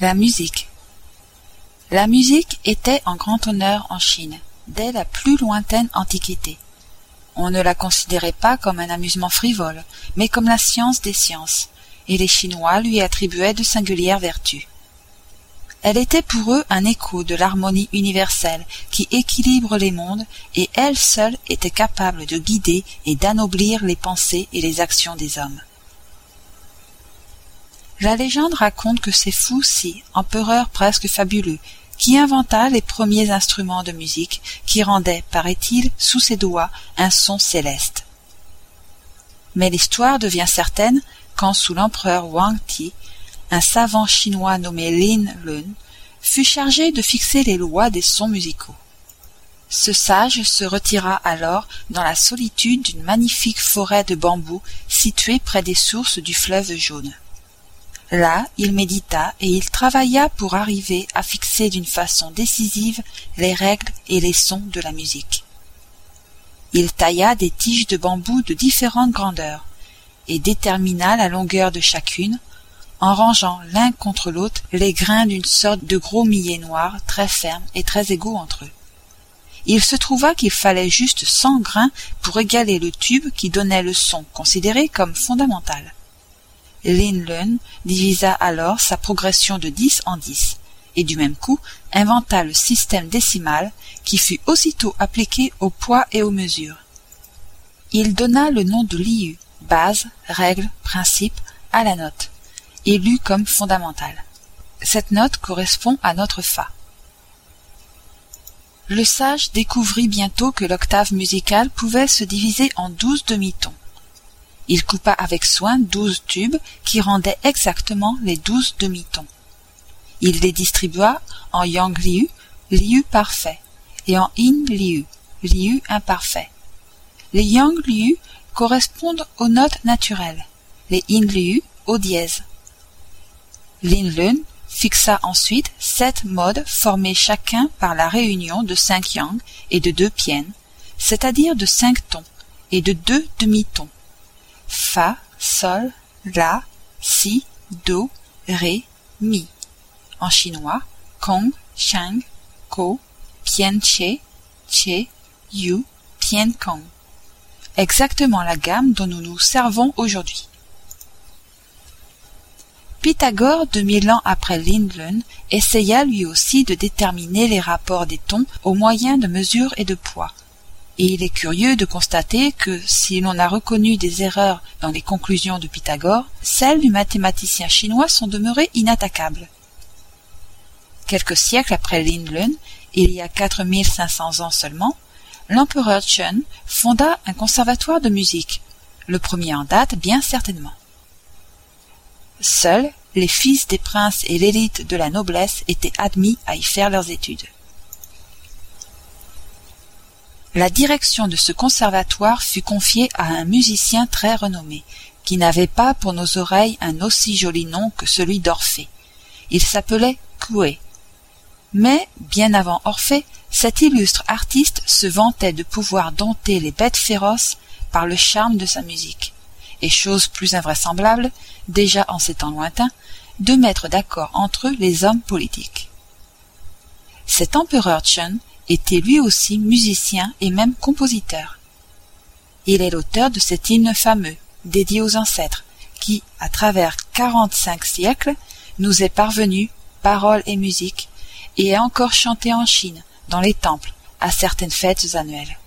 La musique. La musique était en grand honneur en Chine, dès la plus lointaine Antiquité. On ne la considérait pas comme un amusement frivole, mais comme la science des sciences, et les Chinois lui attribuaient de singulières vertus. Elle était pour eux un écho de l'harmonie universelle qui équilibre les mondes, et elle seule était capable de guider et d'anoblir les pensées et les actions des hommes. La légende raconte que c'est Si, empereur presque fabuleux, qui inventa les premiers instruments de musique qui rendaient, paraît-il, sous ses doigts un son céleste. Mais l'histoire devient certaine quand, sous l'empereur Wang Ti, un savant chinois nommé Lin Lun fut chargé de fixer les lois des sons musicaux. Ce sage se retira alors dans la solitude d'une magnifique forêt de bambous située près des sources du fleuve jaune. Là, il médita et il travailla pour arriver à fixer d'une façon décisive les règles et les sons de la musique. Il tailla des tiges de bambou de différentes grandeurs et détermina la longueur de chacune en rangeant l'un contre l'autre les grains d'une sorte de gros millet noir très fermes et très égaux entre eux. Il se trouva qu'il fallait juste cent grains pour égaler le tube qui donnait le son considéré comme fondamental. Lin Lun divisa alors sa progression de dix en dix, et du même coup inventa le système décimal qui fut aussitôt appliqué au poids et aux mesures. Il donna le nom de liu, base, règle, principe, à la note, élue comme fondamentale. Cette note correspond à notre fa. Le sage découvrit bientôt que l'octave musicale pouvait se diviser en douze demi-tons. Il coupa avec soin douze tubes qui rendaient exactement les douze demi-tons. Il les distribua en yang liu, liu parfait, et en yin liu, liu imparfait. Les yang liu correspondent aux notes naturelles, les yin liu aux dièses. Lin Lun fixa ensuite sept modes formés chacun par la réunion de cinq yang et de deux pian, c'est-à-dire de cinq tons et de deux demi-tons fa, sol, la, si, do, ré, mi. En chinois, kong, shang, ko, pian che, che, yu, pian kong. Exactement la gamme dont nous nous servons aujourd'hui. Pythagore, deux mille ans après Lindlun, essaya lui aussi de déterminer les rapports des tons au moyen de mesures et de poids, et il est curieux de constater que si l'on a reconnu des erreurs dans les conclusions de Pythagore, celles du mathématicien chinois sont demeurées inattaquables. Quelques siècles après Lin il y a quatre mille cinq cents ans seulement, l'empereur Chen fonda un conservatoire de musique, le premier en date bien certainement. Seuls les fils des princes et l'élite de la noblesse étaient admis à y faire leurs études. La direction de ce conservatoire fut confiée à un musicien très renommé, qui n'avait pas pour nos oreilles un aussi joli nom que celui d'Orphée. Il s'appelait Coué. Mais, bien avant Orphée, cet illustre artiste se vantait de pouvoir dompter les bêtes féroces par le charme de sa musique, et chose plus invraisemblable, déjà en ces temps lointains, de mettre d'accord entre eux les hommes politiques. Cet empereur Chen était lui aussi musicien et même compositeur. Il est l'auteur de cet hymne fameux, dédié aux ancêtres, qui, à travers quarante-cinq siècles, nous est parvenu, paroles et musique, et est encore chanté en Chine, dans les temples, à certaines fêtes annuelles.